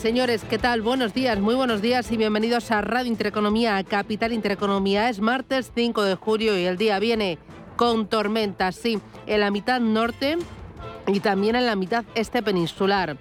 Señores, ¿qué tal? Buenos días, muy buenos días y bienvenidos a Radio Intereconomía, Capital Intereconomía. Es martes 5 de julio y el día viene con tormentas, sí, en la mitad norte y también en la mitad este peninsular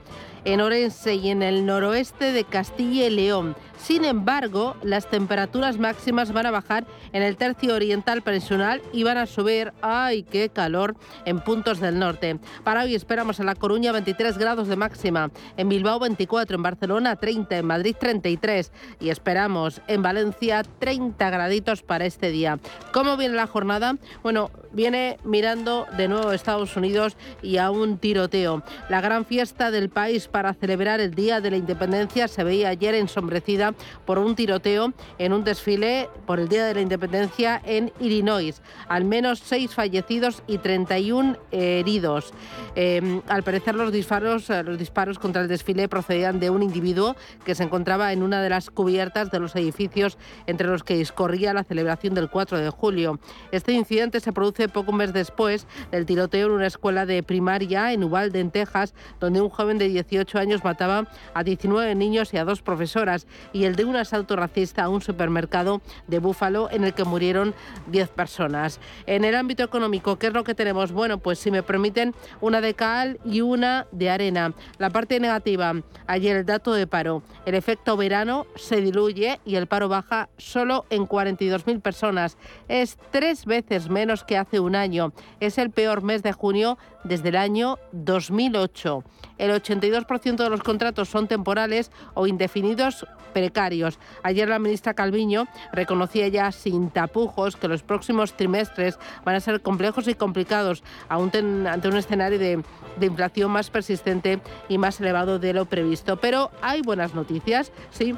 en Orense y en el noroeste de Castilla y León. Sin embargo, las temperaturas máximas van a bajar en el tercio oriental peninsular y van a subir, ¡ay, qué calor!, en puntos del norte. Para hoy esperamos en La Coruña 23 grados de máxima, en Bilbao 24, en Barcelona 30, en Madrid 33 y esperamos en Valencia 30 graditos para este día. ¿Cómo viene la jornada? Bueno, viene mirando de nuevo Estados Unidos y a un tiroteo. La gran fiesta del país para celebrar el Día de la Independencia se veía ayer ensombrecida por un tiroteo en un desfile por el Día de la Independencia en Illinois. Al menos seis fallecidos y 31 heridos. Em, al parecer los disparos, eh, los disparos contra el desfile procedían de un individuo que se encontraba en una de las cubiertas de los edificios entre los que discorría la celebración del 4 de julio. Este incidente se produce poco un mes después del tiroteo en una escuela de primaria en Uvalde, en Texas, donde un joven de 18 años mataba a 19 niños y a dos profesoras y el de un asalto racista a un supermercado de Búfalo en el que murieron 10 personas. En el ámbito económico, ¿qué es lo que tenemos? Bueno, pues si me permiten, una de cal y una de arena. La parte negativa, ayer el dato de paro. El efecto verano se diluye y el paro baja solo en 42.000 personas. Es tres veces menos que hace un año. Es el peor mes de junio desde el año 2008. El 82% de los contratos son temporales o indefinidos precarios. Ayer la ministra Calviño reconocía ya sin tapujos que los próximos trimestres van a ser complejos y complicados ante un escenario de, de inflación más persistente y más elevado de lo previsto. Pero hay buenas noticias, sí.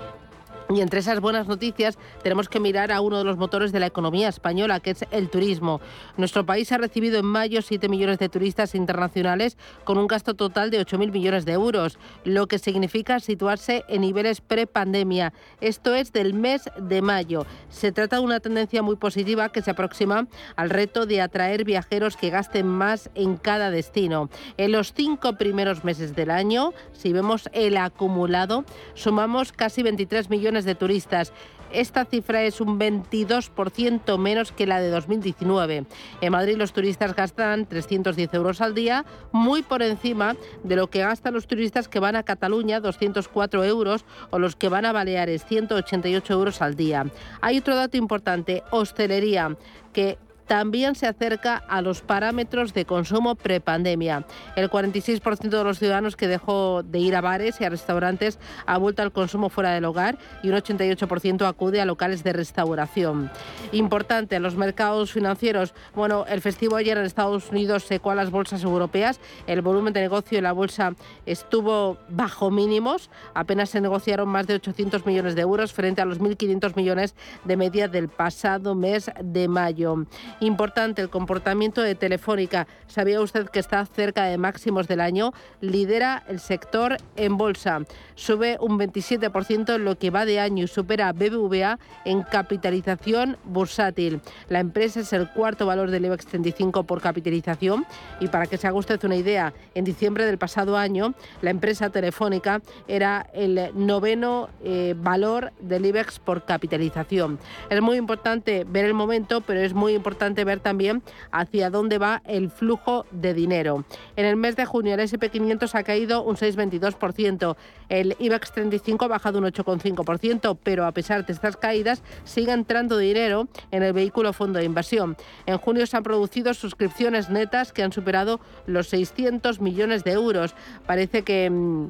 Y entre esas buenas noticias tenemos que mirar a uno de los motores de la economía española, que es el turismo. Nuestro país ha recibido en mayo 7 millones de turistas internacionales con un gasto total de 8.000 millones de euros, lo que significa situarse en niveles prepandemia. Esto es del mes de mayo. Se trata de una tendencia muy positiva que se aproxima al reto de atraer viajeros que gasten más en cada destino. En los cinco primeros meses del año, si vemos el acumulado, sumamos casi 23 millones de turistas. Esta cifra es un 22% menos que la de 2019. En Madrid los turistas gastan 310 euros al día, muy por encima de lo que gastan los turistas que van a Cataluña, 204 euros, o los que van a Baleares, 188 euros al día. Hay otro dato importante, hostelería, que también se acerca a los parámetros de consumo prepandemia. El 46% de los ciudadanos que dejó de ir a bares y a restaurantes ha vuelto al consumo fuera del hogar y un 88% acude a locales de restauración. Importante, los mercados financieros. Bueno, el festivo ayer en Estados Unidos secó a las bolsas europeas. El volumen de negocio en la bolsa estuvo bajo mínimos. Apenas se negociaron más de 800 millones de euros frente a los 1.500 millones de media del pasado mes de mayo. Importante el comportamiento de Telefónica. ¿Sabía usted que está cerca de máximos del año? Lidera el sector en bolsa. Sube un 27% en lo que va de año y supera a BBVA en capitalización bursátil. La empresa es el cuarto valor del IBEX 35 por capitalización y para que se haga usted una idea, en diciembre del pasado año la empresa Telefónica era el noveno eh, valor del IBEX por capitalización. Es muy importante ver el momento, pero es muy importante ver también hacia dónde va el flujo de dinero. En el mes de junio el SP500 ha caído un 6,22%, el IBEX 35 ha bajado un 8,5%, pero a pesar de estas caídas sigue entrando dinero en el vehículo fondo de inversión. En junio se han producido suscripciones netas que han superado los 600 millones de euros. Parece que mm,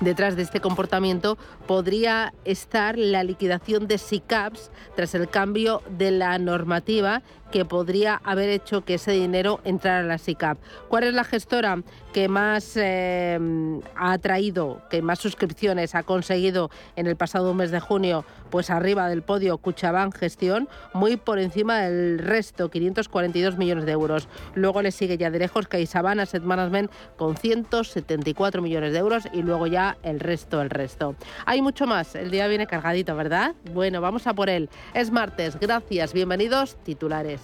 Detrás de este comportamiento podría estar la liquidación de SICAPs tras el cambio de la normativa que podría haber hecho que ese dinero entrara a la SICAP. ¿Cuál es la gestora que más eh, ha atraído, que más suscripciones ha conseguido en el pasado mes de junio? Pues arriba del podio Cuchabán Gestión, muy por encima del resto, 542 millones de euros. Luego le sigue ya de lejos CaixaBank Asset Management con 174 millones de euros y luego ya el resto, el resto. Hay mucho más, el día viene cargadito, ¿verdad? Bueno, vamos a por él. Es martes, gracias, bienvenidos, titulares.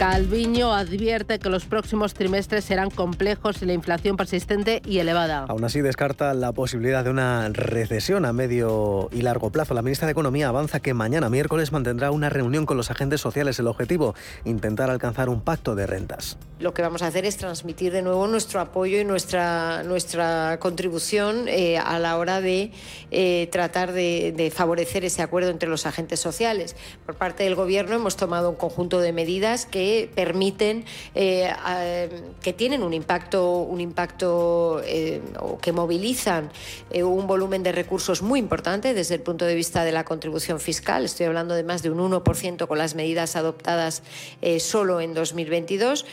Calviño advierte que los próximos trimestres serán complejos y la inflación persistente y elevada. Aún así descarta la posibilidad de una recesión a medio y largo plazo. La ministra de Economía avanza que mañana miércoles mantendrá una reunión con los agentes sociales. El objetivo, intentar alcanzar un pacto de rentas. Lo que vamos a hacer es transmitir de nuevo nuestro apoyo y nuestra, nuestra contribución eh, a la hora de eh, tratar de, de favorecer ese acuerdo entre los agentes sociales. Por parte del Gobierno hemos tomado un conjunto de medidas que permiten, eh, que tienen un impacto, un impacto eh, o que movilizan eh, un volumen de recursos muy importante desde el punto de vista de la contribución fiscal. Estoy hablando de más de un 1% con las medidas adoptadas solo en 2022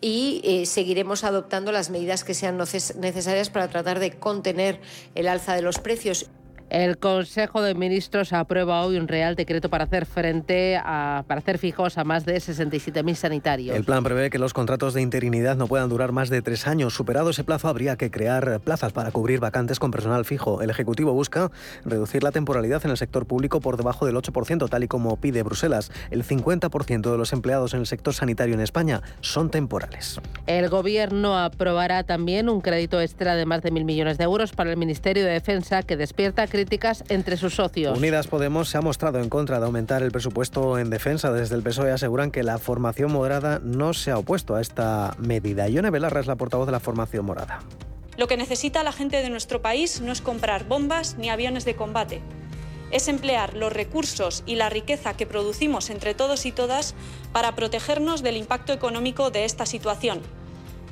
y seguiremos adoptando las medidas que sean necesarias para tratar de contener el alza de los precios. El Consejo de Ministros aprueba hoy un real decreto para hacer frente a para hacer fijos a más de 67.000 sanitarios. El plan prevé que los contratos de interinidad no puedan durar más de tres años. Superado ese plazo, habría que crear plazas para cubrir vacantes con personal fijo. El Ejecutivo busca reducir la temporalidad en el sector público por debajo del 8%, tal y como pide Bruselas. El 50% de los empleados en el sector sanitario en España son temporales. El Gobierno aprobará también un crédito extra de más de mil millones de euros para el Ministerio de Defensa que despierta críticas entre sus socios. Unidas Podemos se ha mostrado en contra de aumentar el presupuesto en defensa. Desde el PSOE aseguran que la formación moderada no se ha opuesto a esta medida. Ione Belarra es la portavoz de la formación morada. Lo que necesita la gente de nuestro país no es comprar bombas ni aviones de combate. Es emplear los recursos y la riqueza que producimos entre todos y todas para protegernos del impacto económico de esta situación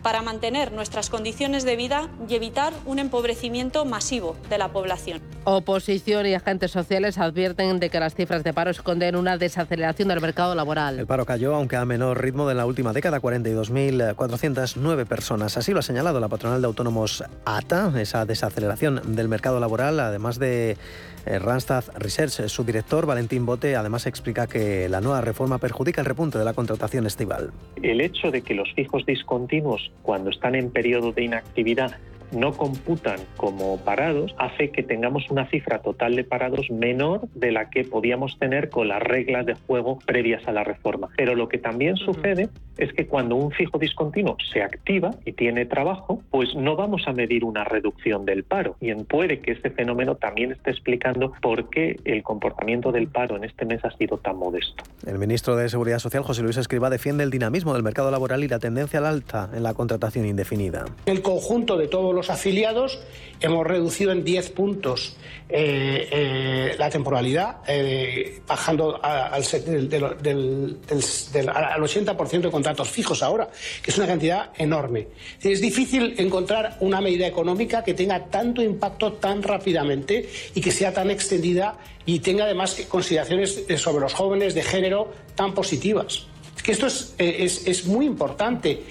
para mantener nuestras condiciones de vida y evitar un empobrecimiento masivo de la población. Oposición y agentes sociales advierten de que las cifras de paro esconden una desaceleración del mercado laboral. El paro cayó, aunque a menor ritmo de la última década, 42.409 personas. Así lo ha señalado la patronal de autónomos ATA, esa desaceleración del mercado laboral, además de Randstad Research, su director Valentín Bote, además explica que la nueva reforma perjudica el repunte de la contratación estival. El hecho de que los fijos discontinuos, cuando están en periodo de inactividad, no computan como parados, hace que tengamos una cifra total de parados menor de la que podíamos tener con las reglas de juego previas a la reforma. Pero lo que también sucede es que cuando un fijo discontinuo se activa y tiene trabajo, pues no vamos a medir una reducción del paro. Y puede que este fenómeno también esté explicando por qué el comportamiento del paro en este mes ha sido tan modesto. El ministro de Seguridad Social, José Luis Escriba, defiende el dinamismo del mercado laboral y la tendencia al alta en la contratación indefinida. El conjunto de todos los afiliados hemos reducido en 10 puntos eh, eh, la temporalidad, eh, bajando al, del, del, al 80% de contratos fijos ahora, que es una cantidad enorme. Es difícil encontrar una medida económica que tenga tanto impacto tan rápidamente y que sea tan extendida y tenga además consideraciones sobre los jóvenes de género tan positivas. Esto es, es, es muy importante.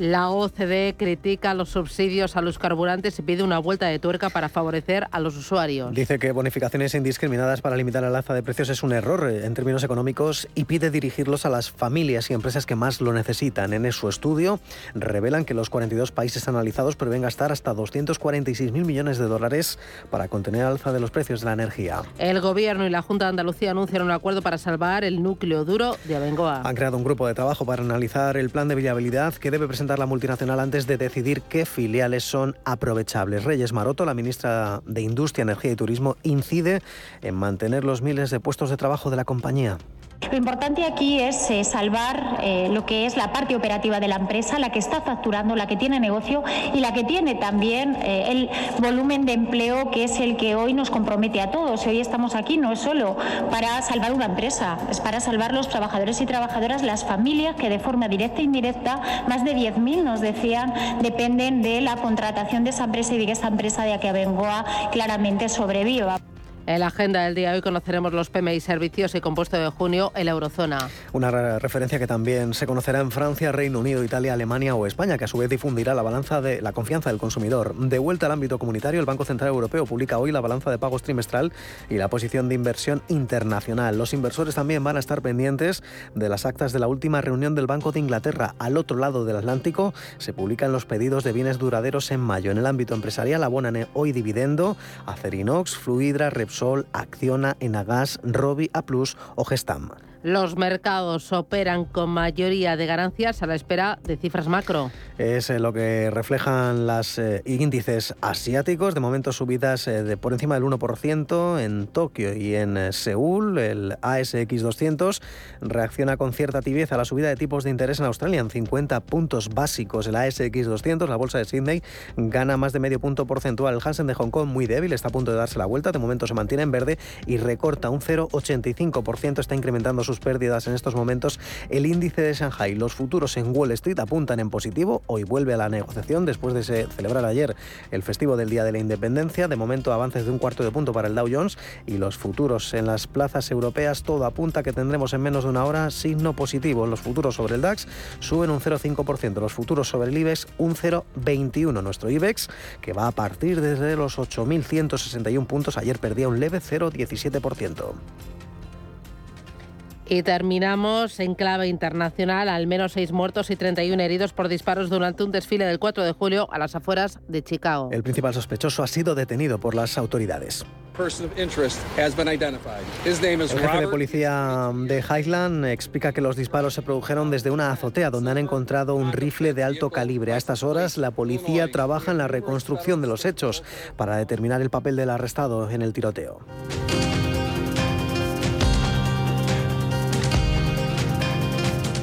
La OCDE critica los subsidios a los carburantes y pide una vuelta de tuerca para favorecer a los usuarios. Dice que bonificaciones indiscriminadas para limitar el alza de precios es un error eh, en términos económicos y pide dirigirlos a las familias y empresas que más lo necesitan. En su estudio revelan que los 42 países analizados prevén gastar hasta 246.000 millones de dólares para contener el alza de los precios de la energía. El Gobierno y la Junta de Andalucía anuncian un acuerdo para salvar el núcleo duro de Abengoa. Han creado un grupo de trabajo para analizar el plan de viabilidad que debe presentar la multinacional antes de decidir qué filiales son aprovechables. Reyes Maroto, la ministra de Industria, Energía y Turismo, incide en mantener los miles de puestos de trabajo de la compañía. Lo importante aquí es eh, salvar eh, lo que es la parte operativa de la empresa, la que está facturando, la que tiene negocio y la que tiene también eh, el volumen de empleo que es el que hoy nos compromete a todos. Hoy estamos aquí no es solo para salvar una empresa, es para salvar los trabajadores y trabajadoras, las familias que de forma directa e indirecta, más de 10.000 nos decían, dependen de la contratación de esa empresa y de que esa empresa de Bengoa claramente sobreviva. En la agenda del día de hoy conoceremos los PMI servicios y compuesto de junio en la eurozona. Una referencia que también se conocerá en Francia, Reino Unido, Italia, Alemania o España, que a su vez difundirá la balanza de la confianza del consumidor. De vuelta al ámbito comunitario, el Banco Central Europeo publica hoy la balanza de pagos trimestral y la posición de inversión internacional. Los inversores también van a estar pendientes de las actas de la última reunión del Banco de Inglaterra. Al otro lado del Atlántico se publican los pedidos de bienes duraderos en mayo. En el ámbito empresarial abonan hoy dividendo Acerinox, Fluidra, Repsol, Sol, Acciona, Enagas, Robi, A o Gestam. Los mercados operan con mayoría de ganancias a la espera de cifras macro. Es eh, lo que reflejan los eh, índices asiáticos. De momento subidas eh, de por encima del 1% en Tokio y en Seúl. El ASX 200 reacciona con cierta tibieza a la subida de tipos de interés en Australia en 50 puntos básicos. El ASX 200, la bolsa de Sydney, gana más de medio punto porcentual. El Hansen de Hong Kong muy débil, está a punto de darse la vuelta. De momento se mantiene en verde y recorta un 0,85%. Está incrementando sus pérdidas en estos momentos el índice de Shanghai. Los futuros en Wall Street apuntan en positivo. Hoy vuelve a la negociación después de celebrar ayer el festivo del Día de la Independencia. De momento avances de un cuarto de punto para el Dow Jones y los futuros en las plazas europeas. Todo apunta que tendremos en menos de una hora signo positivo. Los futuros sobre el DAX suben un 0,5%. Los futuros sobre el IBEX un 0,21%. Nuestro IBEX que va a partir desde los 8.161 puntos. Ayer perdía un leve 0,17%. Y terminamos en clave internacional, al menos seis muertos y 31 heridos por disparos durante un desfile del 4 de julio a las afueras de Chicago. El principal sospechoso ha sido detenido por las autoridades. El jefe de policía de Highland explica que los disparos se produjeron desde una azotea donde han encontrado un rifle de alto calibre. A estas horas la policía trabaja en la reconstrucción de los hechos para determinar el papel del arrestado en el tiroteo.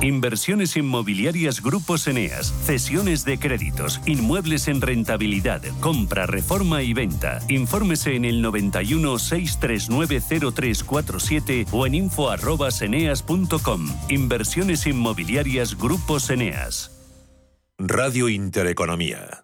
Inversiones inmobiliarias Grupos Eneas, cesiones de créditos, inmuebles en rentabilidad, compra, reforma y venta. Infórmese en el 91 639 0347 o en info@eneas.com. Inversiones inmobiliarias Grupos Eneas. Radio Intereconomía.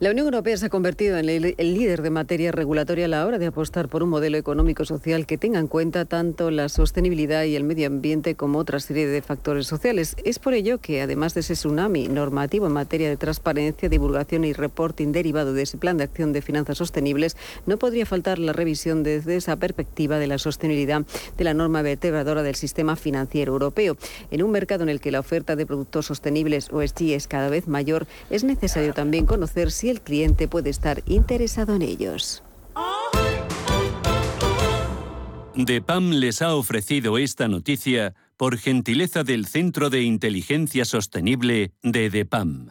La Unión Europea se ha convertido en el, líder de materia regulatoria a la hora de apostar por un modelo económico-social que tenga en cuenta tanto la sostenibilidad y el medio ambiente como otra serie de factores sociales. Es por ello que, además de ese tsunami normativo en materia de transparencia, divulgación y reporting derivado de ese plan de acción de finanzas sostenibles, no podría faltar la revisión desde esa perspectiva de la sostenibilidad de la norma vertebradora del sistema financiero europeo. En un mercado en el que la oferta de productos sostenibles o es cada vez mayor, es necesario también conocer si el cliente puede estar interesado en ellos. DEPAM les ha ofrecido esta noticia por gentileza del Centro de Inteligencia Sostenible de DEPAM.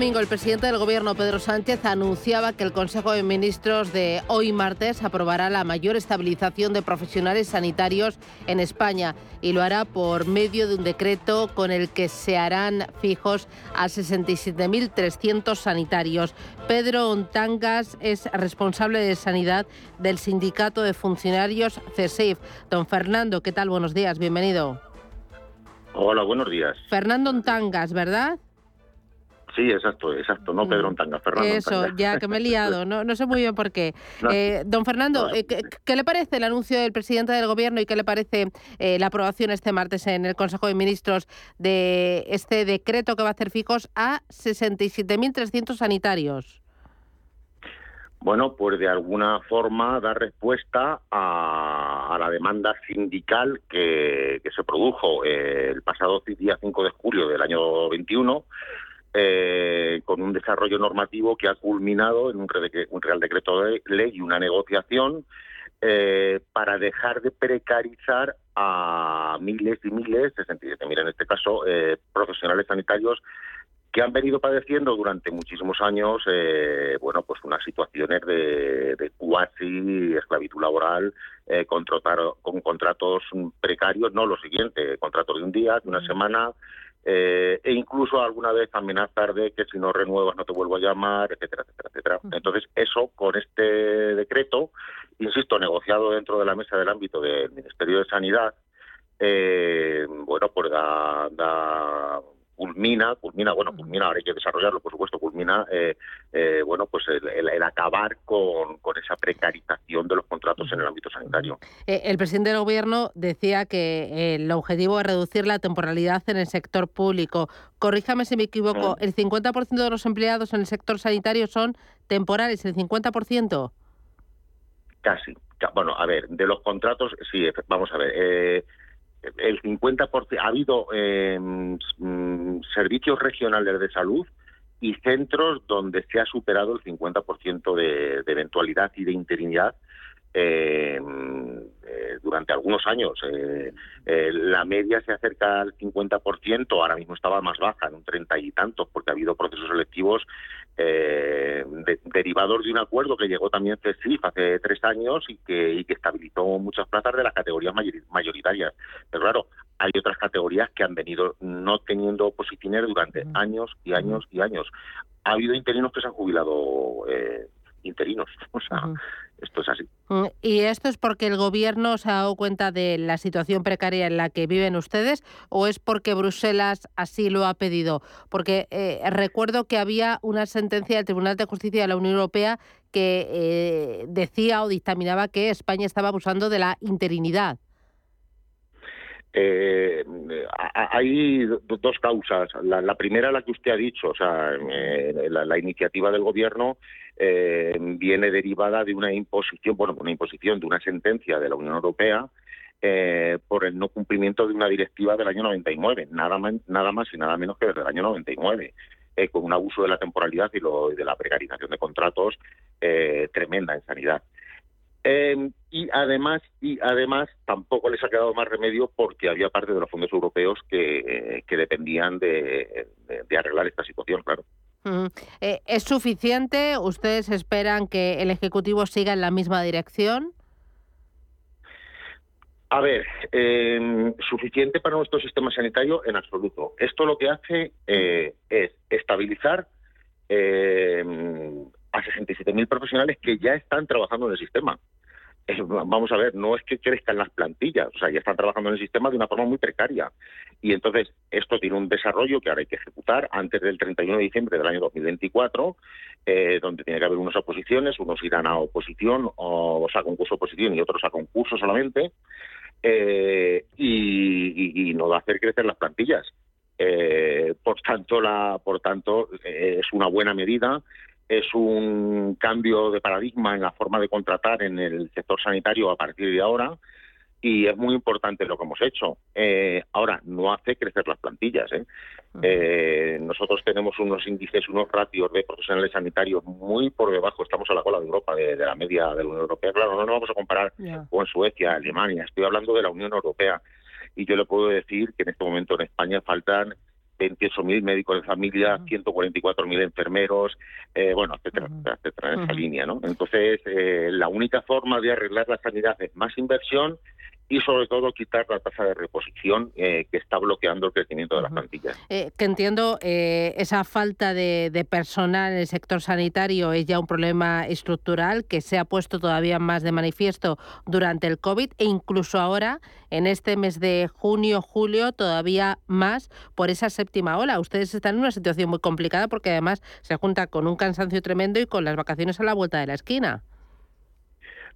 Domingo el presidente del Gobierno, Pedro Sánchez, anunciaba que el Consejo de Ministros de hoy martes aprobará la mayor estabilización de profesionales sanitarios en España y lo hará por medio de un decreto con el que se harán fijos a 67.300 sanitarios. Pedro Ontangas es responsable de sanidad del Sindicato de Funcionarios CESIF. Don Fernando, ¿qué tal? Buenos días, bienvenido. Hola, buenos días. Fernando Ontangas, ¿verdad? Sí, exacto, exacto, no Pedro Ontanga, Fernando Eso, ya que me he liado, no, no sé muy bien por qué. Eh, don Fernando, eh, ¿qué, le parece el anuncio del presidente del Gobierno y qué le parece eh, la aprobación este martes en el Consejo de Ministros de este decreto que va a hacer fijos a 67.300 sanitarios? Bueno, pues de alguna forma dar respuesta a, la demanda sindical que, que se produjo el pasado día 5 de julio del año 21 eh, con un desarrollo normativo que ha culminado en un, Real Decreto de Ley y una negociación eh, para dejar de precarizar a miles y miles, 67.000 en este caso, eh, profesionales sanitarios que han venido padeciendo durante muchísimos años, bueno, pues unas situaciones de, de cuasi esclavitud laboral, con contratos precarios, no lo siguiente, contratos de un día, de una semana, eh, e incluso alguna vez amenazar de que si no renuevas no te vuelvo a llamar, etcétera, etcétera, etcétera. Entonces, eso con este decreto, insisto, negociado dentro de la mesa del ámbito del Ministerio de Sanidad, eh, bueno, pues da culmina, culmina, bueno, culmina, ahora hay que desarrollarlo, por supuesto, culmina, eh, eh, bueno, pues el, acabar con, esa precarización de los contratos en el ámbito sanitario. Eh, el presidente del Gobierno decía que el objetivo es reducir la temporalidad en el sector público. Corríjame si me equivoco, ¿el 50% de los empleados en el sector sanitario son temporales, el 50%? Casi. Bueno, a ver, de los contratos, sí, vamos a ver el 50%, ha habido em, mm, servicios regionales de salud y centros donde se ha superado el 50% de, de eventualidad y de interinidad em, eh, durante algunos años. Eh, eh, la media se acerca al 50%, ahora mismo estaba más baja, en un 30 y tantos, porque ha habido procesos selectivos eh, derivados de un acuerdo que llegó también CESIF hace tres años y que, y que estabilizó muchas plazas de las categorías mayoritarias. Pero claro, hay otras categorías que han venido no teniendo posiciones durante años y años y años. Ha habido interinos que se han jubilado eh, interinos. O sea, esto es así. Mm, ¿Y esto es porque el gobierno se ha dado cuenta de la situación precaria en la que viven ustedes o es porque Bruselas así lo ha pedido? Porque eh, recuerdo que había una sentencia del Tribunal de Justicia de la Unión Europea que eh, decía o dictaminaba que España estaba abusando de la interinidad. Eh, hay dos causas. La, primera, la que usted ha dicho, o sea, eh, la, iniciativa del gobierno eh, viene derivada de una imposición, bueno, una imposición de una sentencia de la Unión Europea eh, por el no cumplimiento de una directiva del año 99, nada más, nada más y nada menos que desde el año 99, eh, con un abuso de la temporalidad y, lo, de la precarización de contratos tremenda en sanidad. Y además, y además tampoco les ha quedado más remedio porque había parte de los fondos europeos que, dependían de, arreglar esta situación, claro. ¿Es suficiente? ¿Ustedes esperan que el Ejecutivo siga en la misma dirección? A ver, em, suficiente para nuestro sistema sanitario en absoluto. Esto lo que hace eh, es estabilizar eh, a 67.000 profesionales que ya están trabajando en el sistema. vamos a ver, no es que crezcan las plantillas, o sea, ya están trabajando en el sistema de una forma muy precaria. Y entonces, esto tiene un desarrollo que ahora hay que ejecutar antes del 31 de diciembre del año 2024, eh, donde tiene que haber unas oposiciones, unos irán a oposición, o, sea, concurso oposición y otros a concurso solamente eh, y, no va a hacer crecer las plantillas. Eh, por tanto, la, por tanto, eh, es una buena medida, es un cambio de paradigma en la forma de contratar en el sector sanitario a partir de ahora y es muy importante lo que hemos hecho. Eh, ahora, no hace crecer las plantillas. ¿eh? Eh, nosotros tenemos unos índices, unos ratios de profesionales sanitarios muy por debajo, estamos a la cola de Europa, de, la media de la Unión Europea. Claro, no nos vamos a comparar con Suecia, Alemania, estoy hablando de la Unión Europea. Y yo le puedo decir que en este momento en España faltan 28.000 médicos de familia, 144.000 enfermeros, bueno, etcétera, etcétera, en esa línea, ¿no? Entonces, la única forma de arreglar la sanidad es más inversión y sobre todo quitar la tasa de reposición eh, que está bloqueando el crecimiento de las plantillas. Eh, que entiendo, eh, esa falta de, personal en el sector sanitario es ya un problema estructural que se ha puesto todavía más de manifiesto durante el COVID e incluso ahora, en este mes de junio, julio, todavía más por esa séptima ola. Ustedes están en una situación muy complicada porque además se junta con un cansancio tremendo y con las vacaciones a la vuelta de la esquina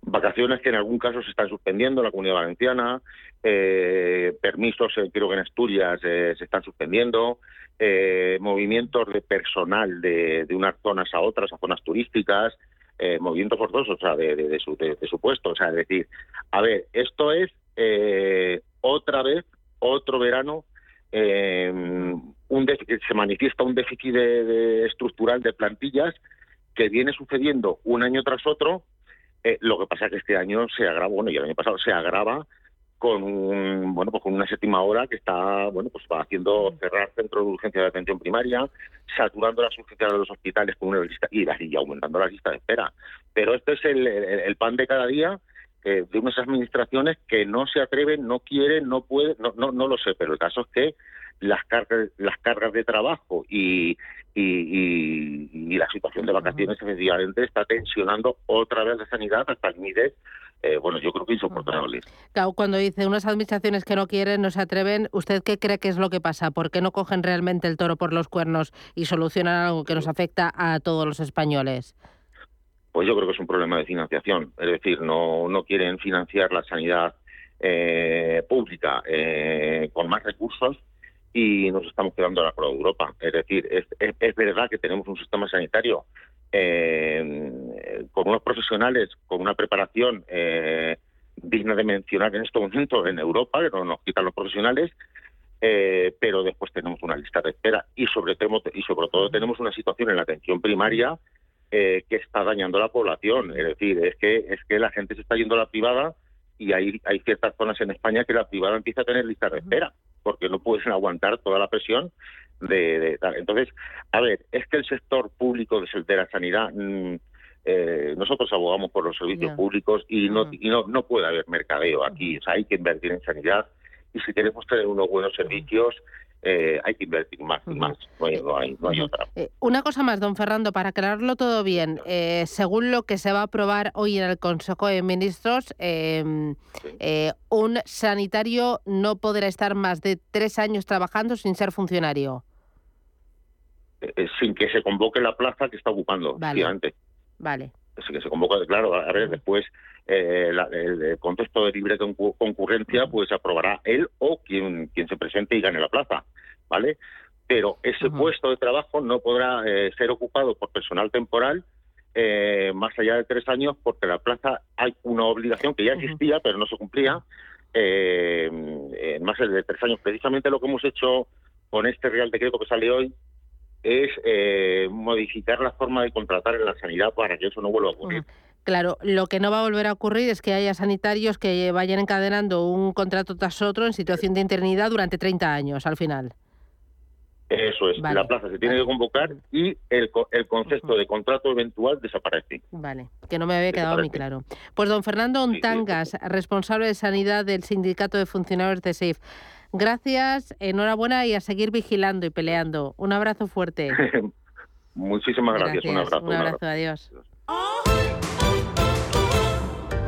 vacaciones que en algún caso se están suspendiendo en la Comunidad Valenciana, eh, permisos, eh, creo que en Asturias eh, se están suspendiendo, movimientos de personal de, unas zonas a otras, a zonas turísticas, movimientos forzosos, o sea, de, su, de, su puesto. O sea, es decir, a ver, esto es otra vez, otro verano, un se manifiesta un déficit estructural de plantillas que viene sucediendo un año tras otro eh, lo que pasa es que este año se agrava, bueno, y el año pasado se agrava con un, bueno, pues con una séptima hora que está, bueno, pues va haciendo cerrar centros de urgencia de atención primaria, saturando las urgencias de los hospitales con una lista y, y aumentando la lista de espera. Pero este es el, pan de cada día eh, de unas administraciones que no se atreven, no quieren, no pueden, no, no, no lo sé, pero el caso es que las cargas, las cargas de trabajo y, y, la situación de vacaciones efectivamente está tensionando otra vez la sanidad hasta límites, eh, bueno, yo creo que insoportables. Claro, cuando dice unas administraciones que no quieren, no se atreven, ¿usted qué cree que es lo que pasa? ¿Por qué no cogen realmente el toro por los cuernos y solucionan algo que nos afecta a todos los españoles? Pues yo creo que es un problema de financiación, es decir, no, no quieren financiar la sanidad eh, pública eh, con más recursos y nos estamos quedando a la cola de Europa. Es decir, es, es, verdad que tenemos un sistema sanitario eh, con unos profesionales, con una preparación eh, digna de mencionar en este momento en Europa, que no nos quitan los profesionales, eh, pero después tenemos una lista de espera y sobre, y sobre todo tenemos una situación en la atención primaria que está dañando a la población. Es decir, es que, es que la gente se está yendo a la privada y hay, hay ciertas zonas en España que la privada empieza a tener lista de espera porque no pueden aguantar toda la presión de. Entonces, a ver, es que el sector público de la sanidad, mm, eh, nosotros abogamos por los servicios públicos y, no, y no, no puede haber mercadeo aquí, o sea, hay que invertir en sanidad y si queremos tener unos buenos servicios, eh, hay que invertir más y más. No hay, no hay, otra. Eh, una cosa más, don Fernando, para aclararlo todo bien. Eh, según lo que se va a aprobar hoy en el Consejo de Ministros, em, un sanitario no podrá estar más de tres años trabajando sin ser funcionario. sin que se convoque la plaza que está ocupando, vale. Vale. Que se convoque, claro, a ver, después el contexto de libre concurrencia, pues aprobará él o quien, quien se presente y gane la plaza. ¿vale? Pero ese puesto de trabajo no podrá eh, ser ocupado por personal temporal eh, más allá de tres años porque la plaza hay una obligación que ya existía pero no se cumplía eh, en más de tres años. Precisamente lo que hemos hecho con este Real Decreto que sale hoy es eh, modificar la forma de contratar en la sanidad para que eso no vuelva a ocurrir. Claro, lo que no va a volver a ocurrir es que haya sanitarios que vayan encadenando un contrato tras otro en situación de interinidad durante 30 años al final. Eso es, la plaza se tiene que convocar y el, el concepto de contrato eventual desaparece. Vale, que no me había quedado muy claro. Pues don Fernando Ontangas, responsable de sanidad del Sindicato de Funcionarios de SAFE. Gracias, enhorabuena y a seguir vigilando y peleando. Un abrazo fuerte. Muchísimas gracias. Un abrazo. Un abrazo, adiós.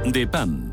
DEPAM,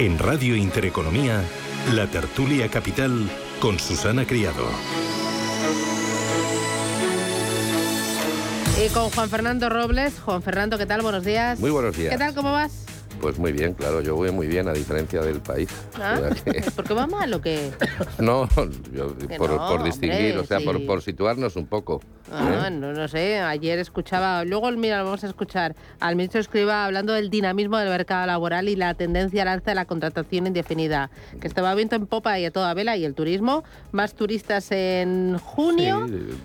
En Radio Intereconomía, la tertulia capital con Susana Criado. Y con Juan Fernando Robles. Juan Fernando, ¿qué tal? Buenos días. Muy buenos días. ¿Qué tal? ¿Cómo vas? Pues muy bien, claro, yo voy muy bien a diferencia del país. ¿Ah? ¿Por qué va mal o qué? No, yo, por, no, por, distinguir, hombre, o sea, sí. por, por situarnos un poco. Ah, ¿eh? no, no sé, ayer escuchaba, luego mira, vamos a escuchar al ministro Escriba hablando del dinamismo del mercado laboral y la tendencia al alza de la contratación indefinida, que estaba viento en popa y a toda vela y el turismo, más turistas en junio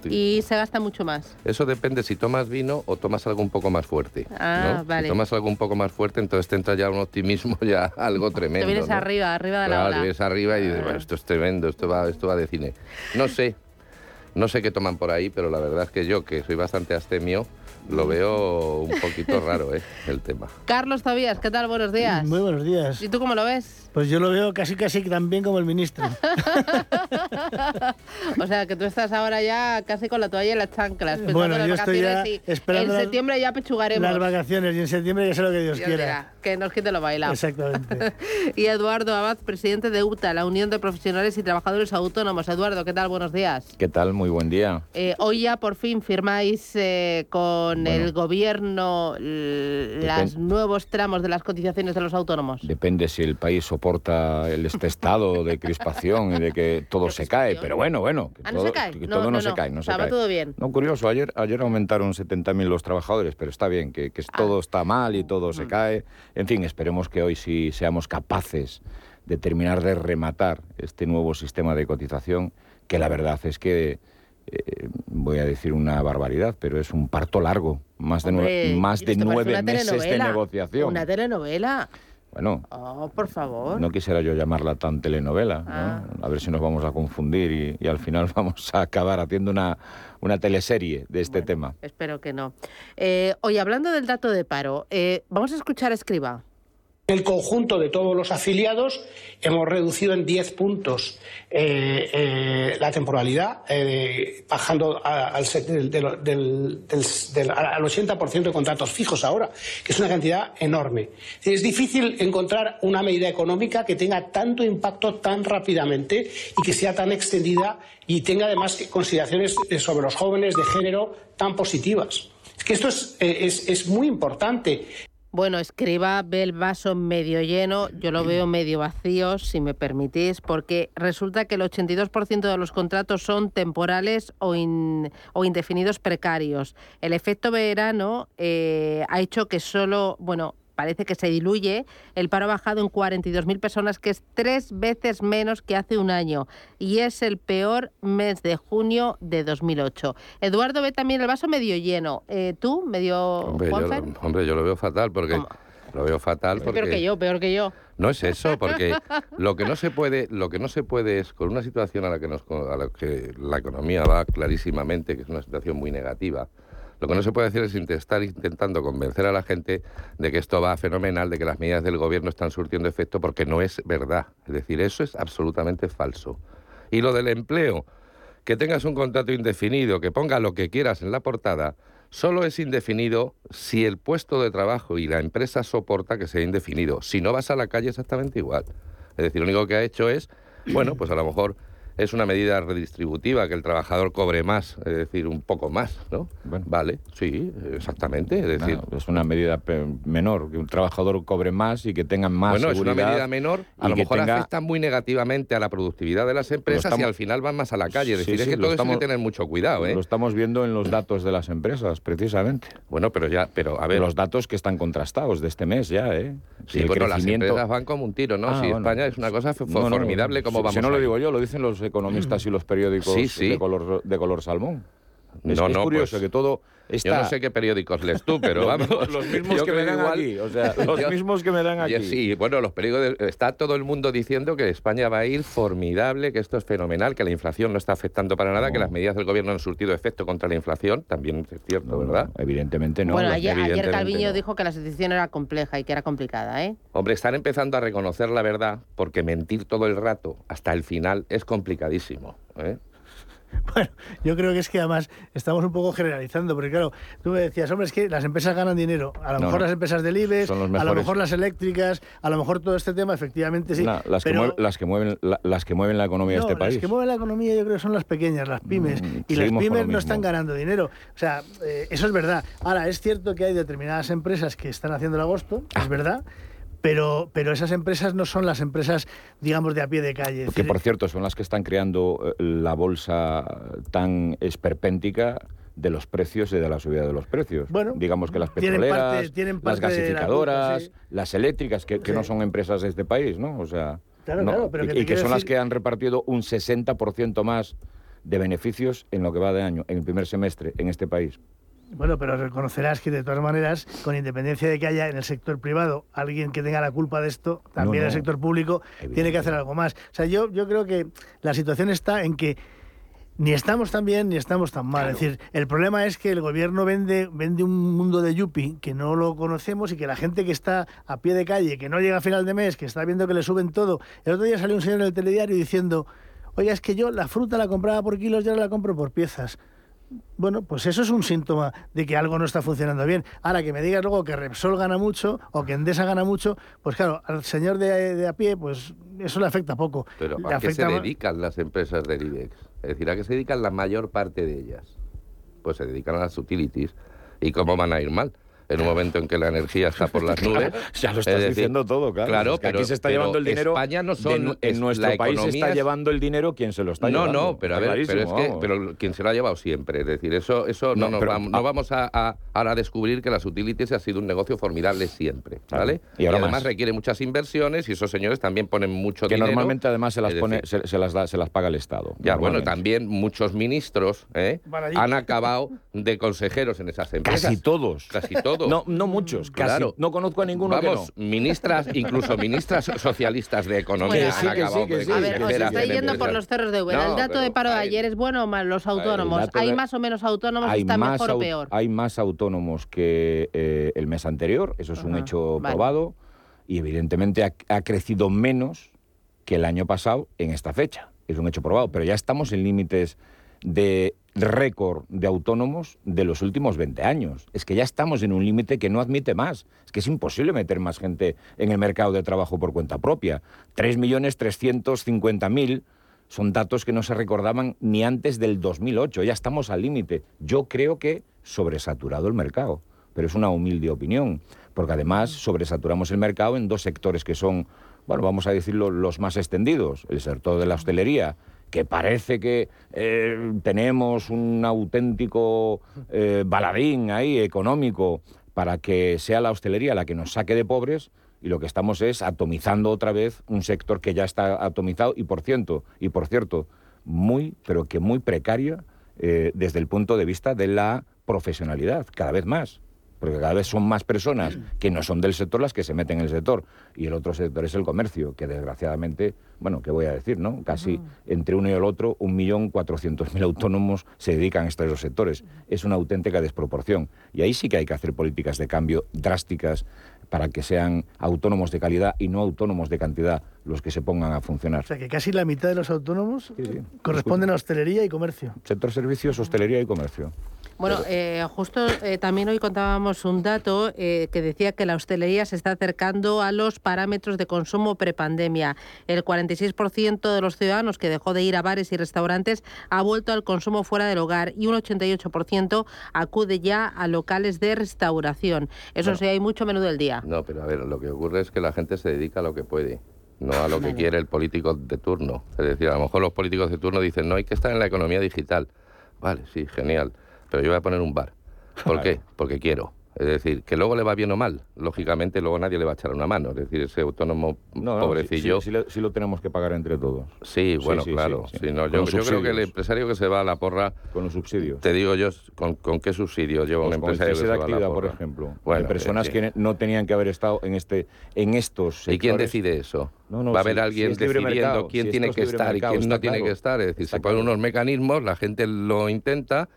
Sí, y se gasta mucho más. Eso depende si tomas vino o tomas algo un poco más fuerte. Ah, ¿no? vale. Si tomas algo un poco más fuerte, entonces te entra ya un optimismo ya algo tremendo. Te vienes ¿no? arriba, arriba de la ola. te vienes arriba y dices, bueno, esto es tremendo, esto va, esto va de cine. No sé, no sé qué toman por ahí, pero la verdad es que yo, que soy bastante astemio, Mm. lo veo un poquito raro, ¿eh? El tema. Carlos Tobías, ¿qué tal? Buenos días. Muy buenos días. ¿Y tú cómo lo ves? Pues yo lo veo casi casi tan bien como el ministro. o sea, que tú estás ahora ya casi con la toalla y las chanclas. pensando Bueno, yo estoy ya vacaciones y esperando En septiembre ya pechugaremos. Las vacaciones y en septiembre ya sé lo que Dios, Dios quiera. dirá, que nos quite lo bailado. Exactamente. y Eduardo Abad, presidente de UTA, la Unión de Profesionales y Trabajadores Autónomos. Eduardo, ¿qué tal? Buenos días. ¿Qué tal? Muy buen día. Eh, hoy ya por fin firmáis eh, con el gobierno los nuevos tramos de las cotizaciones de los autónomos. Depende si el país soporta el, este estado de crispación y de que todo se cae. Pero bueno, bueno. Que Ah, ¿no todo, se cae? que No, todo no, no, se no. cae. No O se cae. todo bien. No, curioso. Ayer, ayer aumentaron 70.000 los trabajadores, pero está bien, que, que Ah. todo está mal y todo Mm. se cae. En fin, esperemos que hoy sí seamos capaces de terminar de rematar este nuevo sistema de cotización, que la verdad es que. eh, voy a decir una barbaridad, pero es un parto largo, más de, Hombre, más de nueve meses de negociación. Una telenovela. Bueno, Oh, por favor. no quisiera yo llamarla tan telenovela, ¿no? Ah. A ver si nos vamos a confundir y, y al final vamos a acabar haciendo una, una teleserie de este tema. Espero que no. Eh, oye, hablando del dato de paro, eh, vamos a escuchar a Escriba. El conjunto de todos los afiliados hemos reducido en 10 puntos eh, eh, la temporalidad, eh, bajando al, del, del- del- del- del- al 80% de contratos fijos ahora, que es una cantidad enorme. Es difícil encontrar una medida económica que tenga tanto impacto tan rápidamente y que sea tan extendida y tenga además consideraciones sobre los jóvenes de género tan positivas. Es que esto es, es- es muy importante. Bueno, escriba, ve el vaso medio lleno, yo lo veo medio vacío, si me permitís, porque resulta que el 82% de los contratos son temporales o, in- o indefinidos precarios. El efecto verano eh, ha hecho que solo, bueno, parece que se diluye, el paro ha bajado en 42.000 personas, que es tres veces menos que hace un año, y es el peor mes de junio de 2008. Eduardo ve también el vaso medio lleno. Eh, ¿Tú, medio Hombre yo, lo, hombre, yo lo veo fatal porque... Lo veo fatal porque... Peor que yo, peor que yo. No es eso, porque lo que no se puede, lo que no se puede es con una situación a la que nos, a la que la economía va clarísimamente, que es una situación muy negativa. Lo que no se puede hacer es estar intentando convencer a la gente de que esto va fenomenal, de que las medidas del gobierno están surtiendo efecto, porque no es verdad. Es decir, eso es absolutamente falso. Y lo del empleo, que tengas un contrato indefinido, que ponga lo que quieras en la portada, solo es indefinido si el puesto de trabajo y la empresa soporta que sea indefinido. Si no vas a la calle exactamente igual. Es decir, lo único que ha hecho es, bueno, pues a lo mejor es una medida redistributiva, que el trabajador cobre más, es decir, un poco más, ¿no? Vale, sí, exactamente. Es decir, es una medida menor, que un trabajador cobre más y que tenga más bueno, es seguridad. una medida menor, a y lo que mejor tenga- afecta muy negativamente a la productividad de las empresas y estamos- al final van más a la calle. Es Sí, decir, es que todo eso hay estamos- que tener mucho cuidado, ¿eh? Lo estamos viendo en los datos de las empresas, precisamente. Bueno, pero ya, pero a ver. Los datos que están contrastados de este mes ya, ¿eh? Sí, El bueno, las crecimiento- empresas van como un tiro, ¿no? Ah, si bueno. España es una cosa f- No, no, formidable como vamos Si no lo digo yo, lo dicen los economistas y los periódicos Sí, sí. De, color, de color salmón. Es, No, es no, curioso pues, que todo está... Yo no sé qué periódicos lees tú, pero Los vamos. mismos- los mismos que me dan igual- aquí, o sea, los mismos que me dan aquí. sí, bueno, los periódicos. de- Está todo el mundo diciendo que España va a ir formidable, que esto es fenomenal, que la inflación no está afectando para nada, que las medidas del gobierno han surtido efecto contra la inflación. También es cierto, ¿verdad? Evidentemente bueno, ayer, ayer Calviño no. dijo que la situación era compleja y que era complicada, ¿eh? Hombre, están empezando a reconocer la verdad porque mentir todo el rato hasta el final es complicadísimo. ¿eh? Yo creo que es que además estamos un poco generalizando, porque claro, tú me decías, hombre, es que las empresas ganan dinero. A lo No, mejor no. las empresas del IBEX, a lo mejor las eléctricas, a lo mejor todo este tema, efectivamente sí. No, las, que mueven, las, que mueven, la- las que mueven la economía no, de este país. Las que mueven la economía yo creo que son las pequeñas, las pymes. y las Mm, seguimos con pymes no están ganando dinero. O sea, eh, eso es verdad. Ahora, es cierto que hay determinadas empresas que están haciendo el agosto, Ah. es verdad. Pero, pero esas empresas no son las empresas, digamos, de a pie de calle. Que por cierto son las que están creando eh, la bolsa tan esperpéntica de los precios y de la subida de los precios. Bueno, digamos que las tienen petroleras, parte- tienen las la gasificadoras, las eléctricas, que, que no son empresas de este país, ¿no? O sea, Claro, no, claro, pero y, que y son las que han repartido un 60% más de beneficios en lo que va de año, en el primer semestre, en este país. Bueno, pero reconocerás que de todas maneras, con independencia de que haya en el sector privado alguien que tenga la culpa de esto, también no. el sector público tiene que hacer algo más. O sea, yo, yo creo que la situación está en que ni estamos tan bien ni estamos tan mal. Es decir, el problema es que el gobierno vende, vende un mundo de yuppie que no lo conocemos y que la gente que está a pie de calle, que no llega a final de mes, que está viendo que le suben todo. El otro día salió un señor en el telediario diciendo, oye, es que yo la fruta la compraba por kilos y ahora la compro por piezas. Bueno, pues eso es un síntoma de que algo no está funcionando bien. Ahora que me digas luego que Repsol gana mucho o que Endesa gana mucho, pues claro, al señor de, de a pie, pues eso le afecta poco. Pero ¿a qué se dedican las empresas del IBEX? Es decir, ¿a qué se dedican la mayor parte de ellas? Pues se dedican a las utilities. ¿Y cómo van a ir mal? En un momento en que la energía está por las nubes. Claro, ya lo Es estás decir, diciendo todo, claro. Claro, Es que pero aquí se está pero llevando el dinero. España no son. en nuestro país se está es- llevando el dinero quien se lo está no, llevando. no, pero a ver, pero es que vamos. pero quien se lo ha llevado siempre, es decir, eso eso no, No, nos pero- vamos, no ah. vamos a, a- ahora a descubrir que las utilities ha sido un negocio formidable siempre, ¿vale? Y ahora además más. requiere muchas inversiones y esos señores también ponen mucho que dinero. normalmente además se las pone, decir, se, se las da, se las paga el Estado. ya, bueno, también muchos ministros ¿eh? Han acabado de consejeros en esas empresas. Casi todos. Casi todos. No, no muchos, casi. Claro. No conozco a ninguno Vamos, que no. ministras, incluso ministras socialistas de economía Que sí, que sí, que sí. A ver, os yendo por los cerros de Úbeda. No, ¿El dato de paro de ayer es bueno o malo? Los autónomos. ¿Hay de- más o menos autónomos? hay ¿Está más, mejor o peor? hay más autónomos que eh, el mes anterior, eso es un hecho vale. probado, y evidentemente ha, ha crecido menos que el año pasado en esta fecha. Es un hecho probado, pero ya estamos en límites de récord de autónomos de los últimos 20 años. Es que ya estamos en un límite que no admite más. Es que es imposible meter más gente en el mercado de trabajo por cuenta propia. 3.350.000 son datos que no se recordaban ni antes del 2008. Ya estamos al límite. Yo creo que sobresaturado el mercado, pero es una humilde opinión, porque además sobresaturamos el mercado en dos sectores que son, bueno, vamos a decirlo, los más extendidos. El sector de la hostelería, que parece que eh, tenemos un auténtico eh, baladín ahí económico para que sea la hostelería la que nos saque de pobres, y lo que estamos es atomizando otra vez un sector que ya está atomizado y por cierto, y por cierto, muy, pero que muy precaria eh, desde el punto de vista de la profesionalidad, cada vez más. Porque cada vez son más personas que no son del sector las que se meten en el sector. Y el otro sector es el comercio, que desgraciadamente, bueno, ¿qué voy a decir, no? Casi entre uno y el otro, un millón cuatrocientos mil autónomos se dedican a estos dos sectores. Es una auténtica desproporción. Y ahí sí que hay que hacer políticas de cambio drásticas para que sean autónomos de calidad y no autónomos de cantidad los que se pongan a funcionar. O sea, que casi la mitad de los autónomos corresponden a hostelería y comercio. Sector servicios, hostelería y comercio. Bueno, eh, justo eh, también hoy contábamos un dato eh, que decía que la hostelería se está acercando a los parámetros de consumo prepandemia. El 46% de los ciudadanos que dejó de ir a bares y restaurantes ha vuelto al consumo fuera del hogar y un 88% acude ya a locales de restauración. Eso sí, hay mucho menú del día. No, pero a ver, lo que ocurre es que la gente se dedica a lo que puede, no a lo que quiere el político de turno. Es decir, a lo mejor los políticos de turno dicen, no, hay que estar en la economía digital. Vale, sí, genial, pero yo voy a poner un bar. ¿Por qué? Porque quiero. Es decir, que luego le va bien o mal. Lógicamente, luego nadie le va a echar una mano. Es decir, ese autónomo No, no, pobrecillo. Sí, sí, sí lo- sí lo tenemos que pagar entre todos. Sí, bueno, claro. no, yo, yo creo que el subsidios. empresario que se va a la porra. Con los subsidios. Te digo yo, ¿con, con qué subsidio lleva Pues un con el empresario que se de va a la actividad, por porra? ejemplo, Bueno, de personas que no tenían que haber estado en este en estos sectores. ¿Y quién decide eso? No, no, Va a si- haber alguien si es libre decidiendo mercado, quién si tiene que estar y mercado, quién no está tiene claro. que estar. Es decir, se ponen claro. unos mecanismos, la gente lo intenta,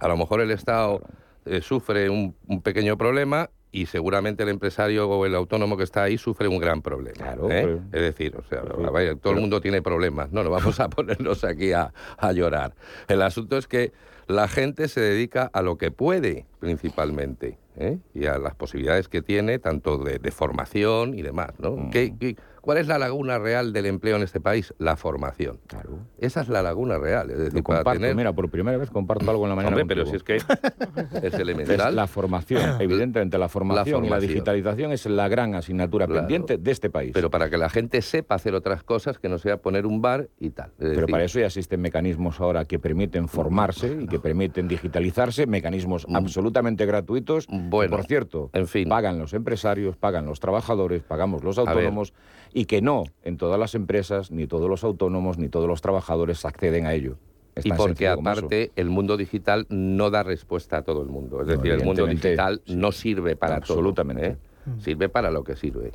a lo mejor el Estado eh, sufre un, un pequeño problema y seguramente el empresario o el autónomo que está ahí sufre un gran problema. Claro, ¿eh? pero- Es decir, o sea, vaya, todo el mundo tiene problemas. No, no vamos a ponernos aquí a, a llorar. El asunto es que la gente se dedica a lo que puede, principalmente, ¿eh? y a las posibilidades que tiene, tanto de, de formación y demás. ¿no? Mm. ¿Qué- qué- cuál es la laguna real del empleo en este país? La formación. Claro. Esa es la laguna real. Es decir, Lo para comparto, tener... mira, por primera vez comparto algo en la mañana Hombre, pero si es que es elemental. Es la formación, evidentemente la formación, y la digitalización es la gran asignatura Claro. pendiente de este país. Pero para que la gente sepa hacer otras cosas que no sea poner un bar y tal. Es Pero decir, para eso ya existen mecanismos ahora que permiten formarse y que permiten digitalizarse, mecanismos absolutamente gratuitos. Mm. Bueno, por cierto, en fin. pagan los empresarios, pagan los trabajadores, pagamos los autónomos y que no en todas las empresas, ni todos los autónomos, ni todos los trabajadores acceden a ello. Es y porque eso. aparte el mundo digital no da respuesta a todo el mundo. Es No, decir, el mundo digital no sirve para Absolutamente. todo. ¿eh? Sirve para lo que sirve.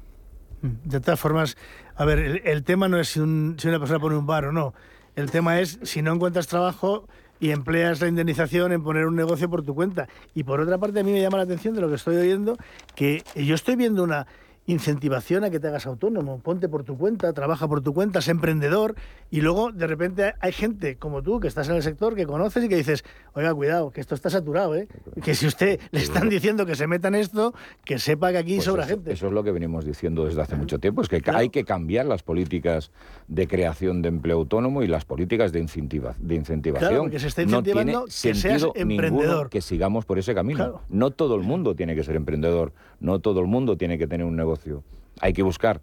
De todas formas, a ver, el, el tema no es si, un- si una persona pone un bar o no. El tema es si no encuentras trabajo y empleas la indemnización en poner un negocio por tu cuenta. Y por otra parte, a mí me llama la atención de lo que estoy oyendo, que yo estoy viendo una incentivación a que te hagas autónomo, ponte por tu cuenta, trabaja por tu cuenta, sé emprendedor y luego de repente hay gente como tú que estás en el sector que conoces y que dices, oiga, cuidado, que esto está saturado, ¿eh? que si usted le están diciendo que se meta en esto, que sepa que aquí Pues sobra eso, gente. Eso es lo que venimos diciendo desde hace mucho tiempo, es que hay que cambiar las políticas de creación de empleo autónomo y las políticas de, incentiva- de incentivación. Claro, porque se está no incentivando tiene que seas emprendedor. que sigamos por ese camino. Claro. No todo el mundo tiene que ser emprendedor, no todo el mundo tiene que tener un negocio. Hay que buscar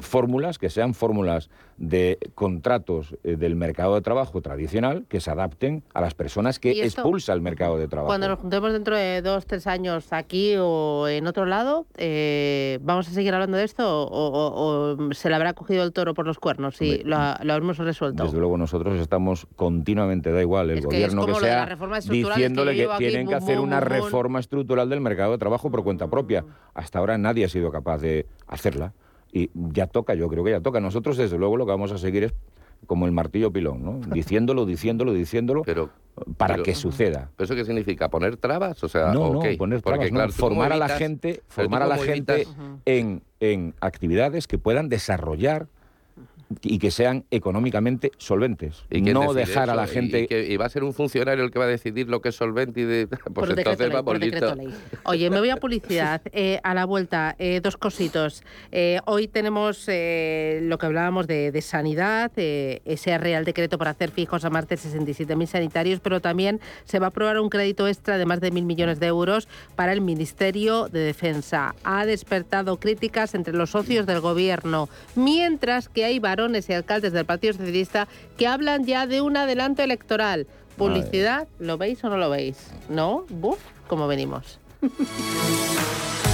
fórmulas que sean fórmulas de contratos eh, del mercado de trabajo tradicional que se adapten a las personas que expulsa el mercado de trabajo. Cuando nos juntemos dentro de dos, tres años aquí o en otro lado, eh, ¿vamos a seguir hablando de esto o, se le habrá cogido el toro por los cuernos y lo, habremos resuelto? Desde luego nosotros estamos continuamente, da igual, el gobierno que, sea, diciéndole que, tienen que hacer una reforma estructural del mercado de trabajo por cuenta propia. Hasta ahora nadie ha sido capaz de hacerla. Y ya toca, yo creo que ya toca. Nosotros, desde luego, lo que vamos a seguir es como el martillo pilón, ¿no? Diciéndolo, diciéndolo, diciéndolo, pero, para que suceda. ¿Eso qué significa? ¿Poner trabas? O sea, no, no, poner trabas, no. formar a la gente, formar a la gente en, en actividades que puedan desarrollar y que sean económicamente solventes. ¿Y no dejar a la gente... ¿Y, va a ser un funcionario el que va a decidir lo que es solvente y de... Pues entonces Oye, me voy a publicidad. Eh, a la vuelta, eh, dos cositos. Eh, hoy tenemos lo que hablábamos de, de sanidad, ese Real Decreto para hacer fijos a más de 67.000 sanitarios, pero también se va a aprobar un crédito extra de más de mil millones de euros para el Ministerio de Defensa. Ha despertado críticas entre los socios del Gobierno, mientras que hay y alcaldes del Partido Socialista que hablan ya de un adelanto electoral. Publicidad, ¿lo veis o no lo veis? ¿No? ¿Buf? ¿Cómo venimos?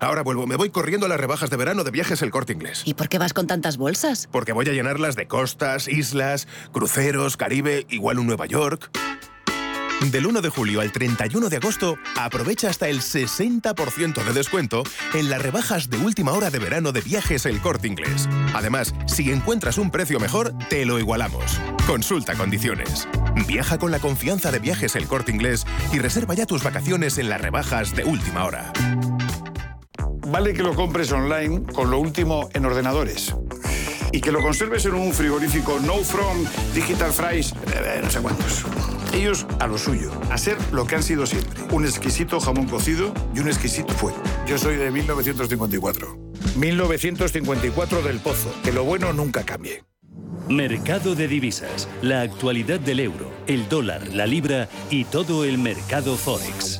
Ahora vuelvo, me voy corriendo a las rebajas de verano de viajes el corte inglés. ¿Y por qué vas con tantas bolsas? Porque voy a llenarlas de costas, islas, cruceros, Caribe, igual un Nueva York. Del 1 de julio al 31 de agosto, aprovecha hasta el 60% de descuento en las rebajas de última hora de verano de viajes El Corte Inglés. Además, si encuentras un precio mejor, te lo igualamos. Consulta condiciones. Viaja con la confianza de viajes El Corte Inglés y reserva ya tus vacaciones en las rebajas de última hora. Vale que lo compres online con lo último en ordenadores. Y que lo conserves en un frigorífico No From Digital Fries, eh, no sé cuántos. Ellos a lo suyo, a ser lo que han sido siempre. Un exquisito jamón cocido y un exquisito fuego. Yo soy de 1954. 1954 del Pozo. Que lo bueno nunca cambie. Mercado de divisas. La actualidad del euro, el dólar, la libra y todo el mercado Forex.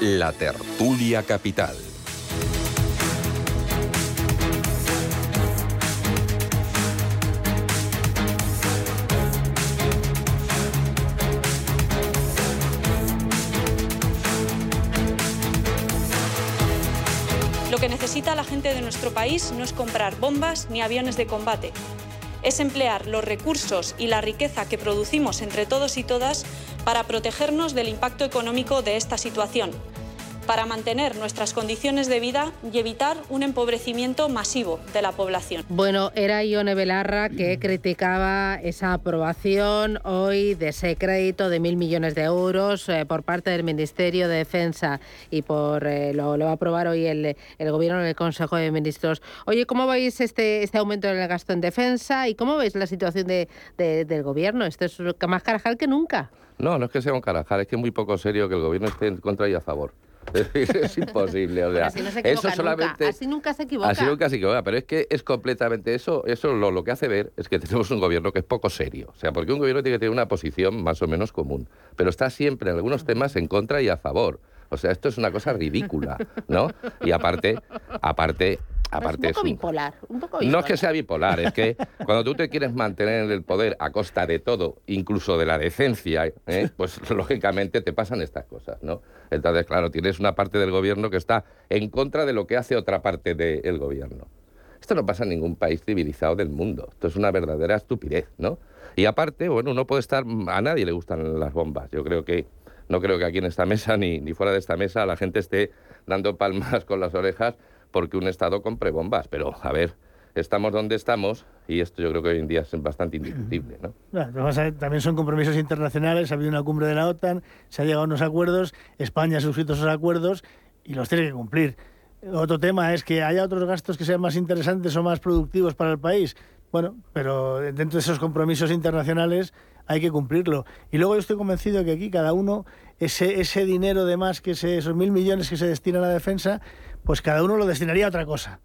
la tertulia capital. Lo que necesita la gente de nuestro país no es comprar bombas ni aviones de combate es emplear los recursos y la riqueza que producimos entre todos y todas para protegernos del impacto económico de esta situación para mantener nuestras condiciones de vida y evitar un empobrecimiento masivo de la población. Bueno, era Ione Belarra que criticaba esa aprobación hoy de ese crédito de mil millones de euros eh, por parte del Ministerio de Defensa y por eh, lo, va a aprobar hoy el, Gobierno en el Consejo de Ministros. Oye, ¿cómo veis este, este aumento en el gasto en defensa y cómo veis la situación de, del Gobierno? Esto es más carajal que nunca. No, no es que sea un carajal, es que es muy poco serio que el Gobierno esté en contra y a favor. Es, imposible. O sea, así no se equivoca eso solamente. nunca. Así nunca se equivoca. Así nunca se equivoca, pero es que es completamente eso. Eso lo, lo que hace ver es que tenemos un gobierno que es poco serio. O sea, porque un gobierno tiene que tener una posición más o menos común, pero está siempre en algunos temas en contra y a favor. O sea, esto es una cosa ridícula, ¿no? Y aparte, aparte, aparte un poco es un- bipolar. Un poco no es bipolar. que sea bipolar, es que cuando tú te quieres mantener en el poder a costa de todo, incluso de la decencia, ¿eh? pues lógicamente te pasan estas cosas, ¿no? Entonces, claro, tienes una parte del gobierno que está en contra de lo que hace otra parte del gobierno. Esto no pasa en ningún país civilizado del mundo. Esto es una verdadera estupidez, ¿no? Y aparte, bueno, uno puede estar... A nadie le gustan las bombas. Yo creo que... No creo que aquí en esta mesa ni, ni fuera de esta mesa la gente esté dando palmas con las orejas porque un Estado compre bombas. Pero, a ver, estamos donde estamos y esto yo creo que hoy en día es bastante indiscutible, ¿no? También son compromisos internacionales, ha habido una cumbre de la OTAN, se ha llegado a unos acuerdos, España ha suscrito esos acuerdos y los tiene que cumplir. Otro tema es que haya otros gastos que sean más interesantes o más productivos para el país. Bueno, pero dentro de esos compromisos internacionales hay que cumplirlo. Y luego yo estoy convencido de que aquí cada uno, ese, ese dinero de más, que esos mil millones que se destinan a la defensa, pues cada uno lo destinaría a otra cosa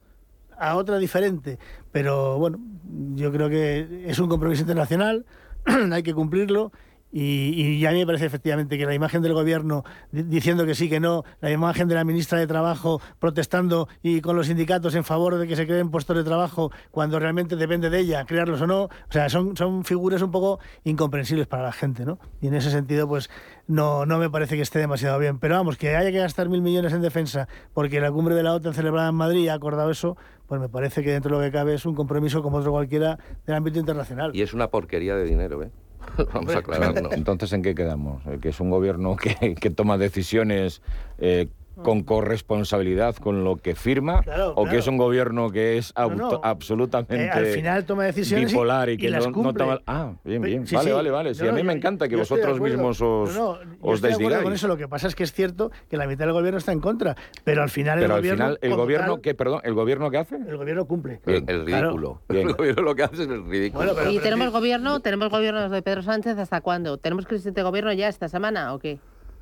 a otra diferente. Pero bueno, yo creo que es un compromiso internacional, hay que cumplirlo. Y, y a mí me parece efectivamente que la imagen del gobierno di- diciendo que sí, que no, la imagen de la ministra de Trabajo protestando y con los sindicatos en favor de que se creen puestos de trabajo cuando realmente depende de ella crearlos o no, o sea, son, son figuras un poco incomprensibles para la gente, ¿no? Y en ese sentido, pues no, no me parece que esté demasiado bien. Pero vamos, que haya que gastar mil millones en defensa porque la cumbre de la OTAN celebrada en Madrid ha acordado eso, pues me parece que dentro de lo que cabe es un compromiso como otro cualquiera del ámbito internacional. Y es una porquería de dinero, ¿eh? Vamos a aclararnos. Entonces, ¿en qué quedamos? ¿Eh, ¿Que es un gobierno que, que toma decisiones eh, con corresponsabilidad con lo que firma? Claro, ¿O que claro. es un gobierno que es No, auto- no. absolutamente Eh, al final toma decisiones y- bipolar y, y que las no, no cumple. toma... Ah, bien, bien. Sí, vale, sí. vale, vale. Sí, No, a mí no, me yo- encanta que yo vosotros mismos os, No, no, yo os estoy de acuerdo desdigáis. con eso. Lo que pasa es que es cierto que la mitad del gobierno está en contra, pero al final Pero el al gobierno. final, ¿el gobierno tal, qué, perdón, el gobierno qué hace? El gobierno cumple. El, el Claro. ridículo. Bien. El gobierno lo que hace es el ridículo. ¿Y tenemos gobierno? ¿Tenemos gobierno de Pedro Sánchez hasta cuándo? ¿Tenemos crisis de gobierno ya esta semana o qué?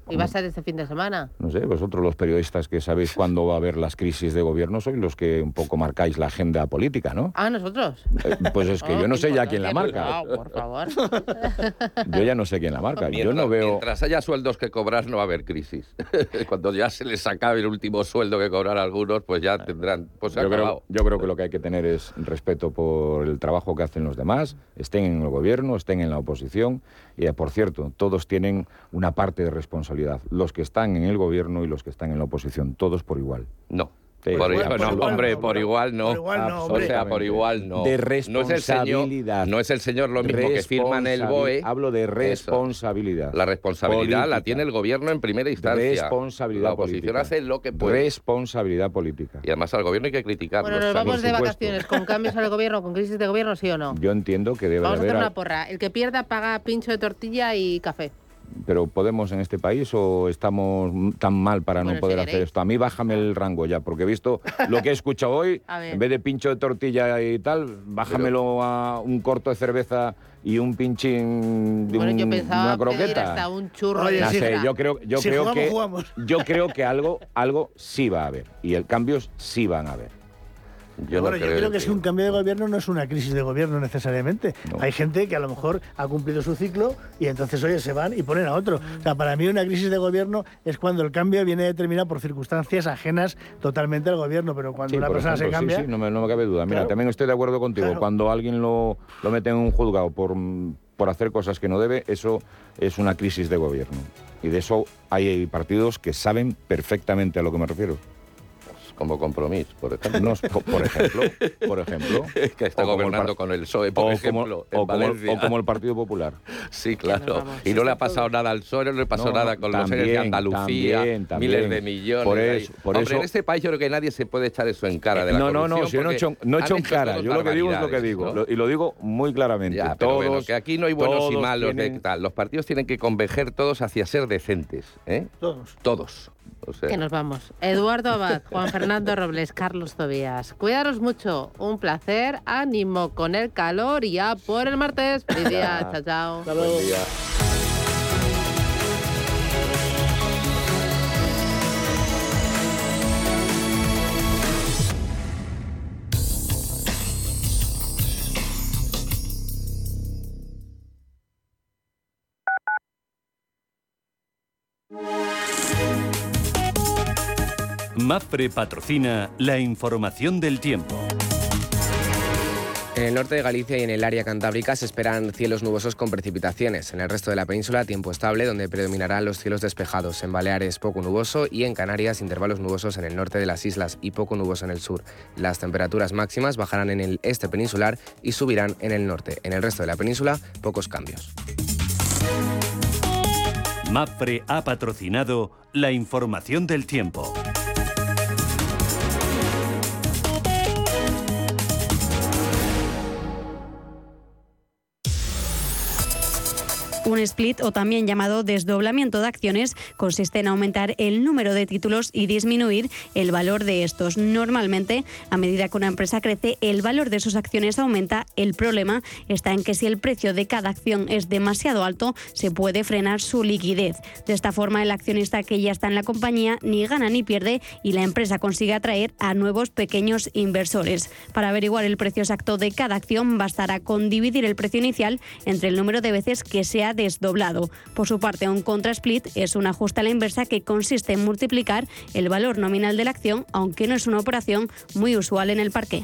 ¿Y va a ser este fin de semana? No sé, vosotros los periodistas que sabéis cuándo va a haber las crisis de gobierno sois los que un poco marcáis la agenda política, ¿no? Ah, nosotros. Eh, Pues es que Oh, yo no sé ya quién la marca. cuidado, por favor. Yo ya no sé quién la marca. Yo no veo... Mientras haya sueldos que cobrar, no va a haber crisis. Cuando ya se les acabe el último sueldo que cobrar a algunos, pues ya tendrán. Pues Yo creo, yo creo que lo que hay que tener es respeto por el trabajo que hacen los demás, estén en el gobierno, estén en la oposición. Eh, por cierto, todos tienen una parte de responsabilidad. Los que están en el gobierno y los que están en la oposición. Todos por igual. No. Por, igual, no, hombre, por igual no. Por igual no, o sea, por igual no. De No es el señor, responsabilidad. no es el señor lo mismo que firma en el BOE. Hablo de Eso. responsabilidad. La responsabilidad la tiene el gobierno en primera instancia. Responsabilidad La oposición política. hace lo que puede. Responsabilidad política. Y además al gobierno hay que criticarlo. Bueno, nos vamos de vacaciones con cambios en el gobierno, con crisis de gobierno, ¿sí o no? Yo entiendo que debe Vamos a hacer una porra. El que pierda paga pincho de tortilla y café. Pero ¿podemos en este país o estamos tan mal para Bueno, no poder hacer esto? A mí bájame el rango ya, porque he visto lo que he escuchado hoy, en vez de pincho de tortilla y tal, bájamelo a un corto de cerveza y un pinchín de Bueno, un- yo pensaba una pedir croqueta. hasta un churro Oye, No sé, yo creo, yo Si creo jugamos, que jugamos. yo creo que algo, algo sí va a haber y el cambios sí van a haber. Yo no bueno, yo creo creo que es que un cambio de gobierno no es una crisis de gobierno necesariamente. No. Hay gente que a lo mejor ha cumplido su ciclo y entonces, oye, se van y ponen a otro. O sea, para mí una crisis de gobierno es cuando el cambio viene determinado por circunstancias ajenas totalmente al gobierno, pero cuando Sí, una persona ejemplo, se sí, cambia... sí, no me, no me cabe duda. Mira, Claro. también estoy de acuerdo contigo. Claro. Cuando alguien lo, lo mete en un juzgado por, por hacer cosas que no debe, eso es una crisis de gobierno. Y de eso hay partidos que saben perfectamente a lo que me refiero. Como compromiso, por ejemplo. No, po- por ejemplo, por ejemplo. que está el gobernando par- con el PSOE, por o ejemplo, como, en o como- Valencia. o como el Partido Popular. Sí, claro. Y no le ha pasado nada al PSOE, no le pasó No, nada con los seres de también, Andalucía, también, también. miles de millones. Por eso- por Hombre, eso- en este país yo creo que nadie se puede echar eso en cara de la no, no, no, yo no he hecho, no he hecho en cara. Yo lo que digo es lo que digo. ¿no? lo- y lo digo muy claramente. Ya, pero todos, bueno, que aquí no hay buenos y malos de tienen- tal. Los partidos tienen que converger todos hacia ser decentes, ¿eh? Todos. Todos. O sea, Que nos vamos. Eduardo Abad, Juan Fernando Robles, Carlos Tobías. Cuidaros mucho. Un placer. Ánimo con el calor y ya por el martes. Feliz día. chao, chao. Hasta luego. buen día. Mafre patrocina la información del tiempo. En el norte de Galicia y en el área cantábrica se esperan cielos nubosos con precipitaciones. En el resto de la península, tiempo estable, donde predominarán los cielos despejados. En Baleares, poco nuboso y en Canarias, intervalos nubosos en el norte de las islas y poco nuboso en el sur. Las temperaturas máximas bajarán en el este peninsular y subirán en el norte. En el resto de la península, pocos cambios. Mafre ha patrocinado la información del tiempo. Un split, o también llamado desdoblamiento de acciones, consiste en aumentar el número de títulos y disminuir el valor de estos. Normalmente, a medida que una empresa crece, el valor de sus acciones aumenta. El problema está en que si el precio de cada acción es demasiado alto, se puede frenar su liquidez. De esta forma, el accionista que ya está en la compañía ni gana ni pierde y la empresa consigue atraer a nuevos pequeños inversores. Para averiguar el precio exacto de cada acción, bastará con dividir el precio inicial entre el número de veces que se ha desdoblado. Por su parte, un contra-split es un ajuste a la inversa que consiste en multiplicar el valor nominal de la acción, aunque no es una operación muy usual en el parque.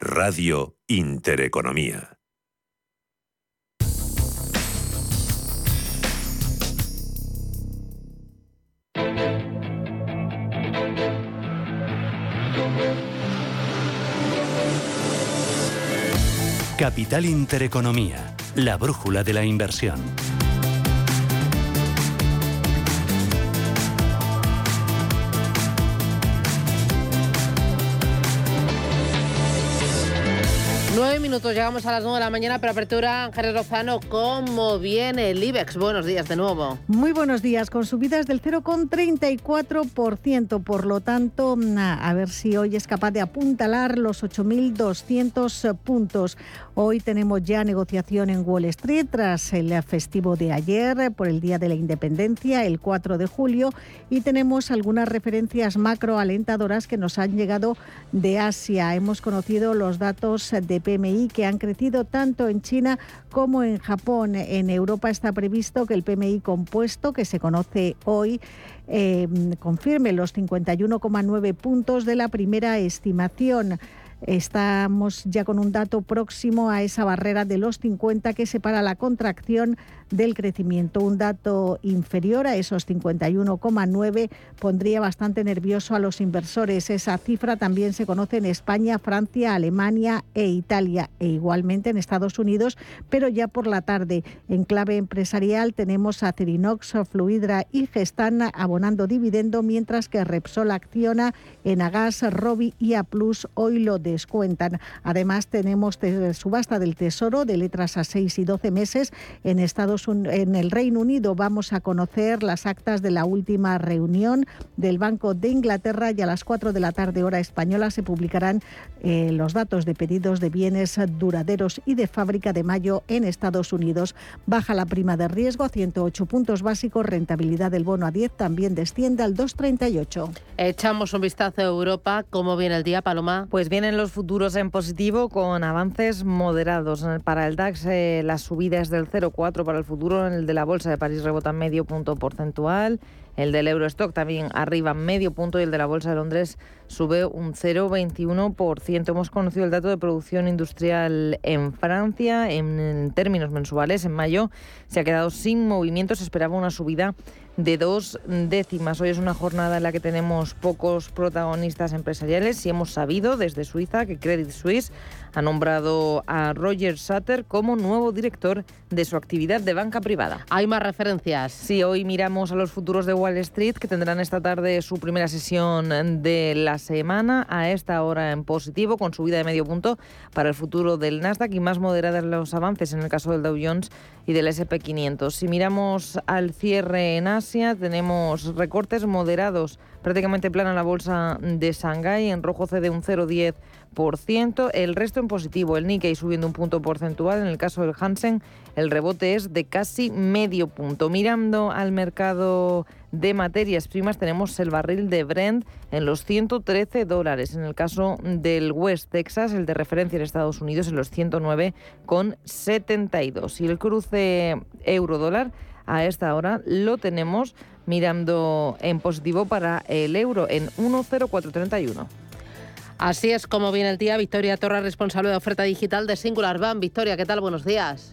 Radio Intereconomía. Capital Intereconomía, la brújula de la inversión. Minutos, llegamos a las nueve de la mañana, pero apertura Ángeles Lozano, ¿cómo viene el IBEX? Buenos días de nuevo. Muy buenos días, con subidas del 0,34%, por lo tanto, a ver si hoy es capaz de apuntalar los 8.200 puntos. Hoy tenemos ya negociación en Wall Street tras el festivo de ayer por el Día de la Independencia, el 4 de julio, y tenemos algunas referencias macro alentadoras que nos han llegado de Asia. Hemos conocido los datos de PMI que han crecido tanto en China como en Japón. En Europa está previsto que el PMI compuesto, que se conoce hoy, eh, confirme los 51,9 puntos de la primera estimación. Estamos ya con un dato próximo a esa barrera de los 50 que separa la contracción del crecimiento. Un dato inferior a esos 51,9 pondría bastante nervioso a los inversores. Esa cifra también se conoce en España, Francia, Alemania e Italia e igualmente en Estados Unidos, pero ya por la tarde. En clave empresarial tenemos a Cerinox, Fluidra y Gestana abonando dividendo, mientras que Repsol acciona en Agas, Robi y A Plus hoy lo descuentan. Además tenemos subasta del Tesoro de letras a 6 y 12 meses en Estados en el Reino Unido vamos a conocer las actas de la última reunión del Banco de Inglaterra y a las 4 de la tarde hora española se publicarán eh, los datos de pedidos de bienes duraderos y de fábrica de mayo en Estados Unidos. Baja la prima de riesgo a 108 puntos básicos, rentabilidad del bono a 10 también desciende al 2,38. Echamos un vistazo a Europa. ¿Cómo viene el día, Paloma? Pues vienen los futuros en positivo con avances moderados. Para el DAX, eh, las subidas del 0,4 para el futuro, en el de la Bolsa de París rebota medio punto porcentual, el del Eurostock también arriba medio punto y el de la Bolsa de Londres sube un 0,21%. Hemos conocido el dato de producción industrial en Francia en, términos mensuales. En mayo se ha quedado sin movimiento. Se esperaba una subida de dos décimas. Hoy es una jornada en la que tenemos pocos protagonistas empresariales y hemos sabido desde Suiza que Credit Suisse ha nombrado a Roger Sutter como nuevo director de su actividad de banca privada. ¿Hay más referencias? Sí, hoy miramos a los futuros de Wall Street, que tendrán esta tarde su primera sesión de la semana, a esta hora en positivo, con subida de medio punto para el futuro del Nasdaq y más moderadas los avances en el caso del Dow Jones y del SP500. Si miramos al cierre en Asia, tenemos recortes moderados, prácticamente plana la bolsa de Shanghái, en rojo cede un 0,10%, el resto en positivo, el Nikkei subiendo un punto porcentual, en el caso del Hansen el rebote es de casi medio punto. Mirando al mercado de materias primas tenemos el barril de Brent en los 113 dólares. En el caso del West Texas, el de referencia en Estados Unidos, en los 109,72. Y el cruce euro-dólar a esta hora lo tenemos mirando en positivo para el euro en 10431. Así es como viene el día. Victoria Torres, responsable de oferta digital de Singular Bank. Victoria, ¿qué tal? Buenos días.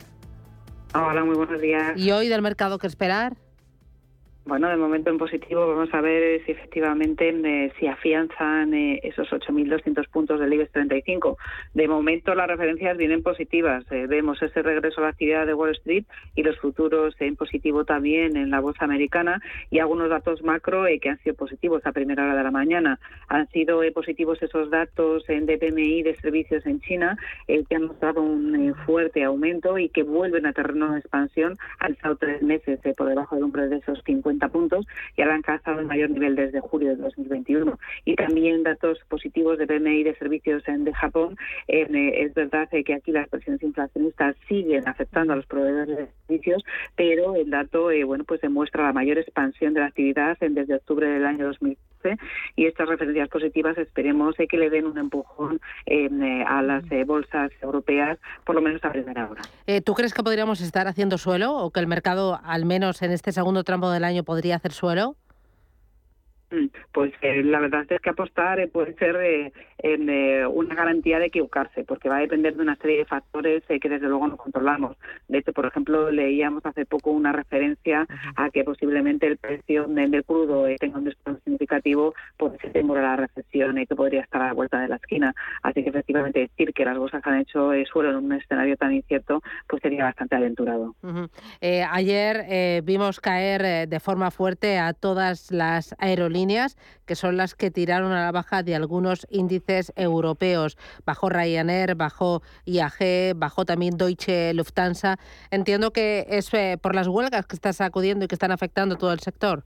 Hola, muy buenos días. ¿Y hoy del mercado qué esperar? Bueno, de momento en positivo vamos a ver si efectivamente eh, si afianzan eh, esos 8.200 puntos del IBEX 35. De momento las referencias vienen positivas. Eh, vemos ese regreso a la actividad de Wall Street y los futuros en positivo también en la bolsa americana y algunos datos macro que han sido positivos a primera hora de la mañana. Han sido positivos esos datos en DPMI de servicios en China que han mostrado un fuerte aumento y que vuelven a terreno de expansión. Estado tres meses por debajo del umbral de esos 50 puntos y han alcanzado el mayor nivel desde julio de 2021. Y también datos positivos de PMI de servicios en, de Japón. Eh, es verdad que aquí las presiones inflacionistas siguen afectando a los proveedores de servicios, pero el dato eh, bueno pues demuestra la mayor expansión de la actividad desde octubre del año 2015 y estas referencias positivas esperemos eh, que le den un empujón a las bolsas europeas, por lo menos a primera hora. ¿Tú crees que podríamos estar haciendo suelo o que el mercado, al menos en este segundo tramo del año, podría hacer suelo? Mm, pues eh, la verdad es que apostar eh, puede ser eh, una garantía de equivocarse, porque va a depender de una serie de factores que desde luego no controlamos. De hecho, por ejemplo, leíamos hace poco una referencia a que posiblemente el precio del crudo tenga un desplome significativo por ese temor a la recesión y que podría estar a la vuelta de la esquina. Así que efectivamente decir que las bolsas han hecho suelo en un escenario tan incierto, pues sería bastante aventurado. ayer vimos caer de forma fuerte a todas las aerolíneas que son las que tiraron a la baja de algunos índices europeos. Bajó Ryanair, bajó IAG, bajó también Deutsche Lufthansa. Entiendo que es eh, por las huelgas que están sacudiendo y que están afectando todo el sector.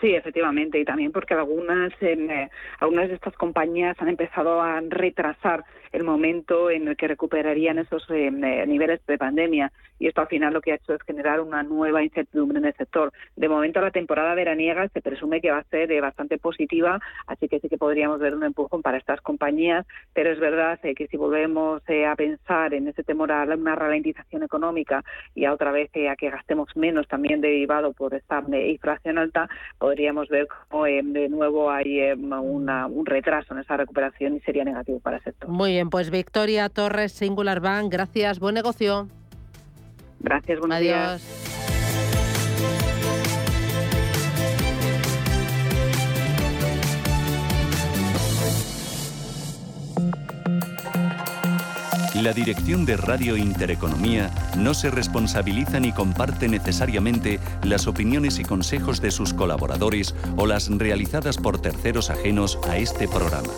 Sí, efectivamente, y también porque algunas, eh, algunas de estas compañías han empezado a retrasar el momento en el que recuperarían esos eh, niveles de pandemia y esto al final lo que ha hecho es generar una nueva incertidumbre en el sector. De momento la temporada veraniega se presume que va a ser eh, bastante positiva, así que sí que podríamos ver un empujón para estas compañías, pero es verdad eh, que si volvemos eh, a pensar en ese temor a una ralentización económica y a otra vez a que gastemos menos también derivado por esta inflación alta, podríamos ver cómo de nuevo hay un retraso en esa recuperación y sería negativo para el sector. Pues Victoria Torres, Singular Bank, gracias, buen negocio. Gracias, buenos Adiós. La dirección de Radio Intereconomía no se responsabiliza ni comparte necesariamente las opiniones y consejos de sus colaboradores o las realizadas por terceros ajenos a este programa.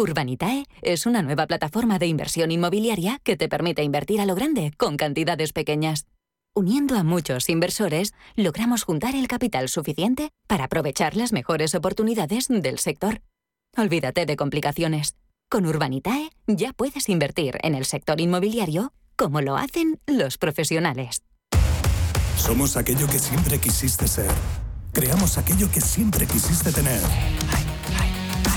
Urbanitae es una nueva plataforma de inversión inmobiliaria que te permite invertir a lo grande con cantidades pequeñas. Uniendo a muchos inversores, logramos juntar el capital suficiente para aprovechar las mejores oportunidades del sector. Olvídate de complicaciones. Con Urbanitae ya puedes invertir en el sector inmobiliario como lo hacen los profesionales. Somos aquello que siempre quisiste ser. Creamos aquello que siempre quisiste tener.